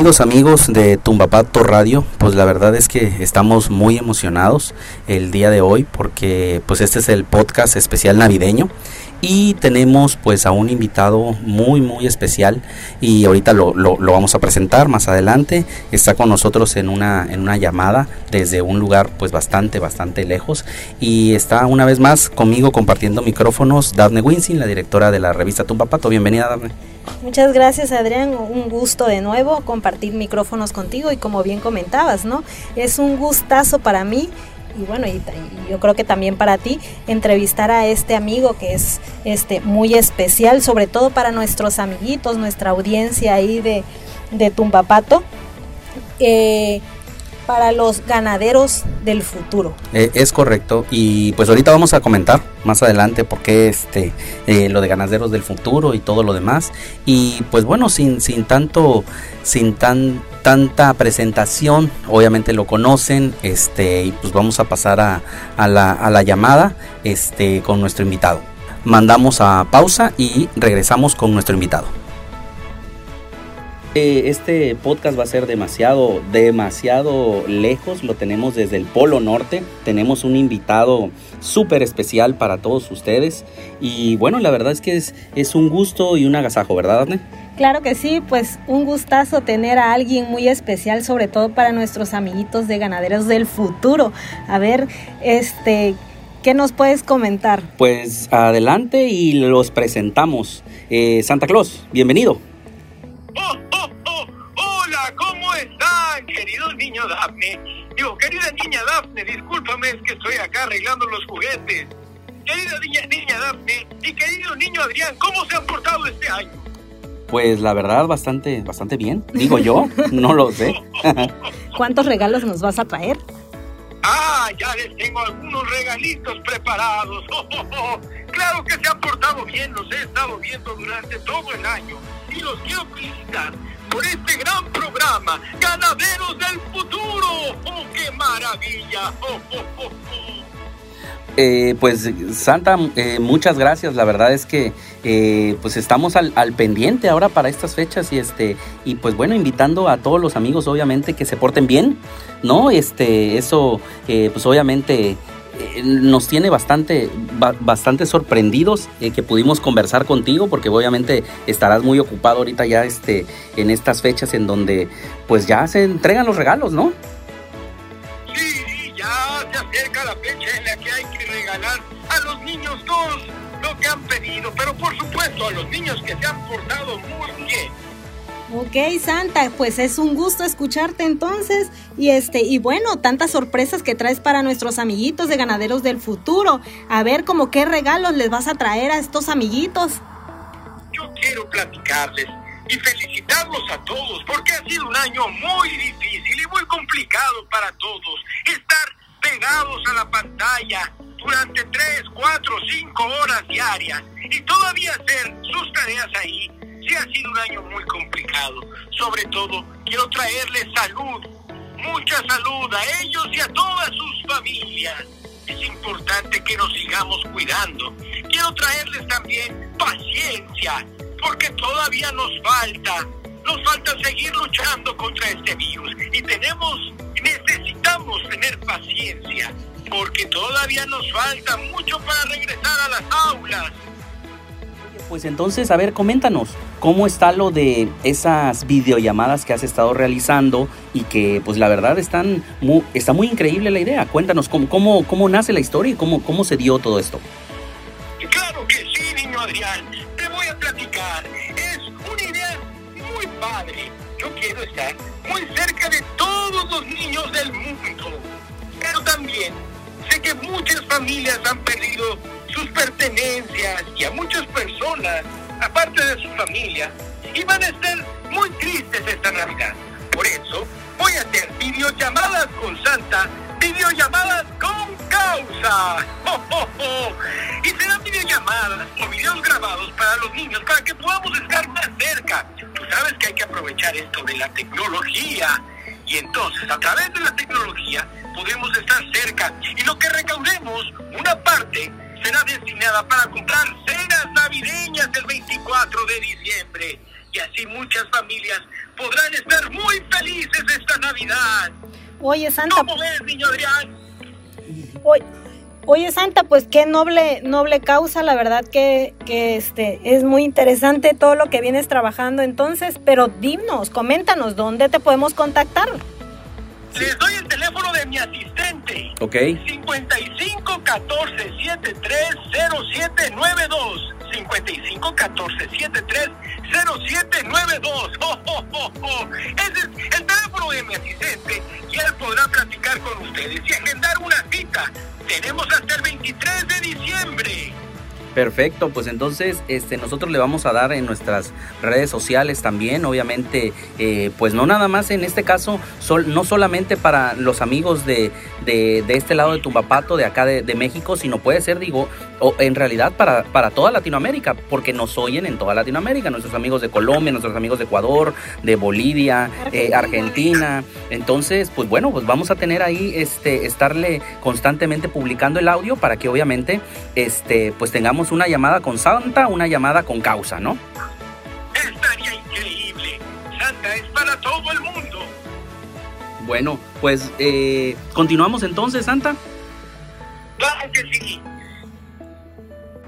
Bienvenidos amigos de Tumbapato Radio, pues la verdad es que estamos muy emocionados el día de hoy porque pues este es el podcast especial navideño y tenemos pues a un invitado muy muy especial y ahorita lo, lo, vamos a presentar más adelante. Está con nosotros en una en una llamada desde un lugar pues bastante bastante lejos y está una vez más conmigo compartiendo micrófonos Daphne Winsin la directora de la revista Tumbapato bienvenida Daphne Muchas gracias Adrián, un gusto de nuevo compartir micrófonos contigo y como bien comentabas, ¿no? Es un gustazo para mí y bueno, y, yo creo que también para ti, entrevistar a este amigo que es este muy especial, sobre todo para nuestros amiguitos, nuestra audiencia ahí de, de Tumbapato. Eh, para los ganaderos del futuro. Eh, es correcto. Y pues ahorita vamos a comentar más adelante por qué este eh, lo de ganaderos del futuro y todo lo demás. Y pues bueno sin sin tanto sin tan tanta presentación obviamente lo conocen este y pues vamos a pasar a, a, la, a la llamada este con nuestro invitado. Mandamos a pausa y regresamos con nuestro invitado eh, este podcast va a ser demasiado, demasiado lejos. Lo tenemos desde el Polo Norte. Tenemos un invitado súper especial para todos ustedes. Y bueno, la verdad es que es, es un gusto y un agasajo, ¿verdad, Arne? Claro que sí, pues un gustazo tener a alguien muy especial, sobre todo para nuestros amiguitos de ganaderos del futuro. A ver, este, ¿qué nos puedes comentar? Pues adelante y los presentamos. Eh, Santa Claus, bienvenido. Digo, querida niña Daphne, discúlpame, es que estoy acá arreglando los juguetes. Querida niña, niña Daphne y querido niño Adrián, ¿cómo se han portado este año? Pues la verdad, bastante, bastante bien. Digo yo, no lo sé. ¿Cuántos regalos nos vas a traer? Ah, ya les tengo algunos regalitos preparados. claro que se han portado bien, los he estado viendo durante todo el año. Y los quiero felicitar por este gran programa, Ganaderos del Futuro. ¡Oh, qué maravilla! ¡Oh, oh, oh, eh, pues Santa, eh, muchas gracias. La verdad es que eh, pues estamos al, al, pendiente ahora para estas fechas y este y pues bueno invitando a todos los amigos obviamente que se porten bien, no este eso pues obviamente eh, nos tiene bastante, bastante sorprendidos eh, que pudimos conversar contigo, porque obviamente estarás muy ocupado ahorita ya este, en estas fechas en donde pues ya se entregan los regalos, ¿no? Sí, ya se acerca la fecha en la que hay que regalar a los niños todos lo que han pedido, pero por supuesto a los niños que se han portado muy bien Ok, Santa, pues es un gusto escucharte entonces. Y este, y bueno, tantas sorpresas que traes para nuestros amiguitos de ganaderos del futuro. A ver, como qué regalos les vas a traer a estos amiguitos. Yo quiero platicarles y felicitarlos a todos, porque ha sido un año muy difícil y muy complicado para todos. Estar pegados a la pantalla durante 3, 4, 5 horas diarias y todavía hacer sus tareas ahí ha sido un año muy complicado. Sobre todo, quiero traerles salud, mucha salud a ellos y a todas sus familias. Es importante que nos sigamos cuidando. Quiero traerles también paciencia, porque todavía nos falta, nos falta seguir luchando contra este virus. Y tenemos, necesitamos tener paciencia, porque todavía nos falta mucho para regresar a las aulas pues entonces, a ver, coméntanos, ¿cómo está lo de esas videollamadas que has estado realizando y que pues la verdad están muy, está muy increíble la idea? Cuéntanos, ¿cómo, cómo, cómo nace la historia y cómo, cómo se dio todo esto? Claro que sí, niño Adrián, te voy a platicar. Es una idea muy padre. Yo quiero estar muy cerca de todos los niños del mundo. Pero también sé que muchas familias han perdido sus pertenencias y a muchas personas, aparte de su familia, y van a estar muy tristes esta Navidad. Por eso voy a hacer videollamadas con Santa, videollamadas con causa. Y serán videollamadas o videos grabados para los niños para que podamos estar más cerca. Tú sabes que hay que aprovechar esto de la tecnología. Y entonces, a través de la tecnología, podemos estar cerca. Y lo que recaudemos, una parte será destinada para comprar cenas navideñas el 24 de diciembre. y así muchas familias podrán estar muy felices esta Navidad. Oye, Santa. ¿Cómo ves, niño Adrián? Oye, oye, Santa, pues qué noble, noble causa, la verdad que, que este, es muy interesante todo lo que vienes trabajando entonces, pero dinos, coméntanos, ¿dónde te podemos contactar? Les doy el teléfono de mi asistente. Ok. 55 14 73 0792. 55 14 73 0792. ¡Oh, oh, oh, oh! Ese es el teléfono de mi asistente y él podrá platicar con ustedes y agendar una cita. Tenemos hasta el 23 de diciembre. Perfecto, pues entonces este, nosotros le vamos a dar en nuestras redes sociales también, obviamente, eh, pues no nada más en este caso, sol, no solamente para los amigos de, de, de, este lado de Tumbapato, de acá de, de, México, sino puede ser, digo, o en realidad para, para toda Latinoamérica, porque nos oyen en toda Latinoamérica, nuestros amigos de Colombia, nuestros amigos de Ecuador, de Bolivia, Argentina, eh, Argentina. entonces, pues bueno, pues vamos a tener ahí, este, estarle constantemente publicando el audio para que obviamente, este, pues tengamos una llamada con Santa, una llamada con causa, ¿no? Estaría increíble. Santa es para todo el mundo. Bueno, pues eh, continuamos entonces, Santa. Claro que sí.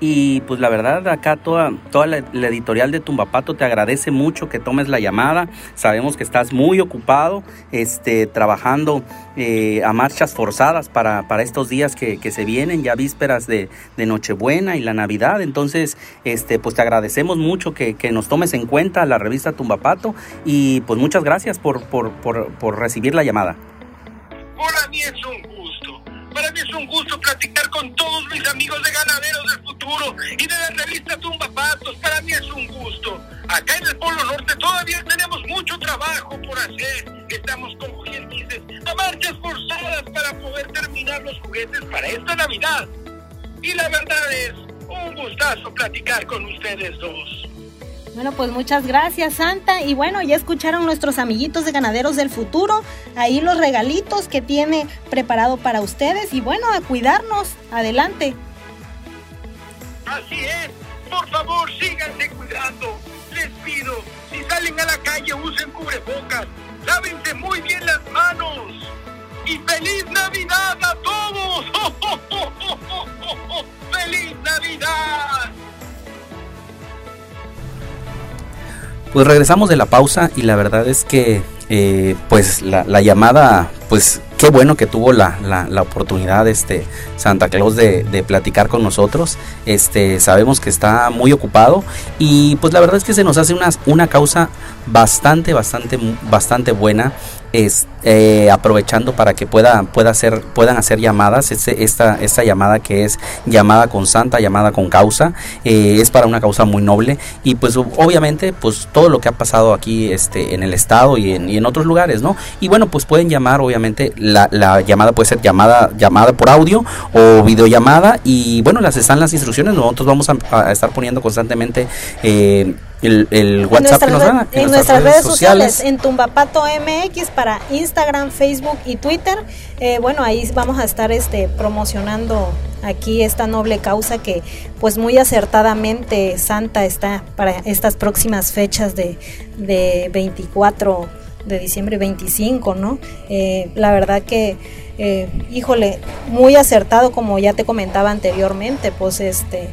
Y pues la verdad, acá toda, toda la, editorial de Tumbapato te agradece mucho que tomes la llamada. Sabemos que estás muy ocupado, este, trabajando eh, a marchas forzadas para, para estos días que, que, se vienen, ya vísperas de, de, Nochebuena y la Navidad. Entonces, este, pues te agradecemos mucho que, que, nos tomes en cuenta la revista Tumbapato y pues muchas gracias por, por, por, recibir la llamada. Es un gusto. Platicar con todos mis amigos de Ganaderos del Futuro y de la revista Tumba Patos. Para mí es un gusto. Acá en el Polo Norte todavía tenemos mucho trabajo por hacer. Estamos, como quien dice, a marchas forzadas para poder terminar los juguetes para esta Navidad. Y la verdad es un gustazo platicar con ustedes dos. Bueno, pues muchas gracias, Santa. Y bueno, ya escucharon nuestros amiguitos de Ganaderos del Futuro. Ahí los regalitos que tiene preparado para ustedes. Y bueno, a cuidarnos. Adelante. Así es. Por favor, síganse cuidando. Les pido, si salen a la calle, usen cubrebocas. Lávense muy bien las manos. Y feliz Navidad a todos. ¡Feliz Navidad! Pues regresamos de la pausa y la verdad es que eh, pues la, la, llamada, pues qué bueno que tuvo la, la, la oportunidad este Santa Claus de, de, platicar con nosotros. Este sabemos que está muy ocupado y pues la verdad es que se nos hace una, una causa bastante, bastante, bastante buena. Es, eh, aprovechando para que pueda, pueda hacer, puedan hacer llamadas. Este, esta, esta llamada que es llamada con santa, llamada con causa, eh, es para una causa muy noble. Y pues obviamente, pues todo lo que ha pasado aquí este, en el estado y en, y en otros lugares, ¿no? Y bueno, pues pueden llamar, obviamente, la, la, llamada puede ser llamada, llamada por audio o videollamada. Y bueno, las están las instrucciones. Nosotros vamos a, a estar poniendo constantemente eh, el, el, WhatsApp en que nos dan en, en nuestras, redes, redes sociales. sociales. en Tumbapato MX para Instagram, Facebook y Twitter. Eh, bueno, ahí vamos a estar este promocionando aquí esta noble causa que pues muy acertadamente Santa está para estas próximas fechas de, de 24 de diciembre 25, ¿no? Eh, la verdad que eh, híjole, muy acertado como ya te comentaba anteriormente, pues este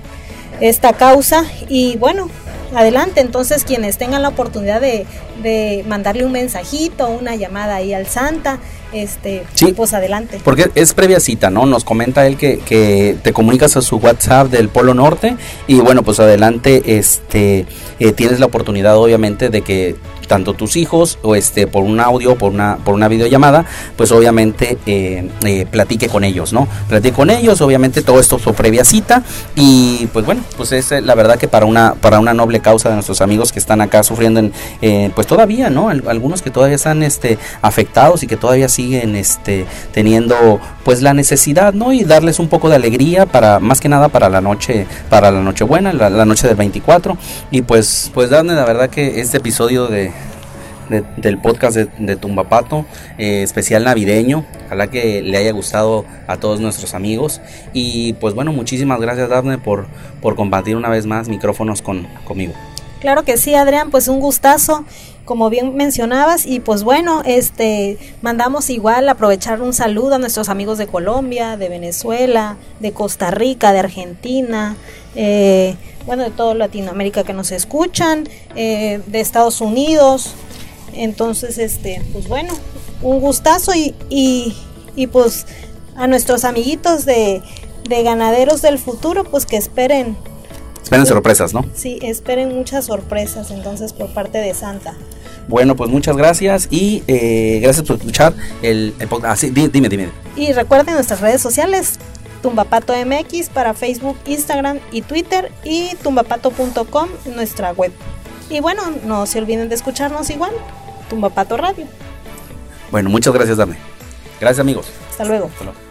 esta causa y bueno, adelante. Entonces, quienes tengan la oportunidad de, de, mandarle un mensajito, una llamada ahí al Santa, este, sí, pues adelante. Porque es previa cita, ¿no? Nos comenta él que, que te comunicas a su WhatsApp del Polo Norte y bueno, pues adelante, este, eh, tienes la oportunidad obviamente de que tanto tus hijos o este por un audio por una por una videollamada pues obviamente eh, eh, platique con ellos no platique con ellos obviamente todo esto por previa cita y pues bueno pues es la verdad que para una para una noble causa de nuestros amigos que están acá sufriendo en, eh, pues todavía no algunos que todavía están este afectados y que todavía siguen este teniendo pues la necesidad no y darles un poco de alegría para más que nada para la noche para la noche buena la, la noche del 24 y pues pues darle la verdad que este episodio de de, del podcast de, Tumbapato, eh, especial navideño. Ojalá que le haya gustado a todos nuestros amigos. Y pues bueno, muchísimas gracias Daphne por, por compartir una vez más micrófonos con, conmigo. Claro que sí, Adrián, pues un gustazo, como bien mencionabas, y pues bueno, este, mandamos igual aprovechar un saludo a nuestros amigos de Colombia, de Venezuela, de Costa Rica, de Argentina, eh, bueno, de toda Latinoamérica que nos escuchan, eh, de Estados Unidos, entonces, este, pues bueno, un gustazo y, y, y pues a nuestros amiguitos de, de ganaderos del futuro, pues que esperen Esperen sorpresas, ¿no? Sí, esperen muchas sorpresas entonces por parte de Santa. Bueno, pues muchas gracias y eh, gracias por escuchar el, el podcast. Ah, dime, dime, dime. Y recuerden nuestras redes sociales, Tumbapato MX para Facebook, Instagram y Twitter y tumbapato.com, nuestra web. Y bueno, no se olviden de escucharnos igual, Tumbapato Radio. Bueno, muchas gracias, Dame. Gracias, amigos. Hasta luego. Hasta luego.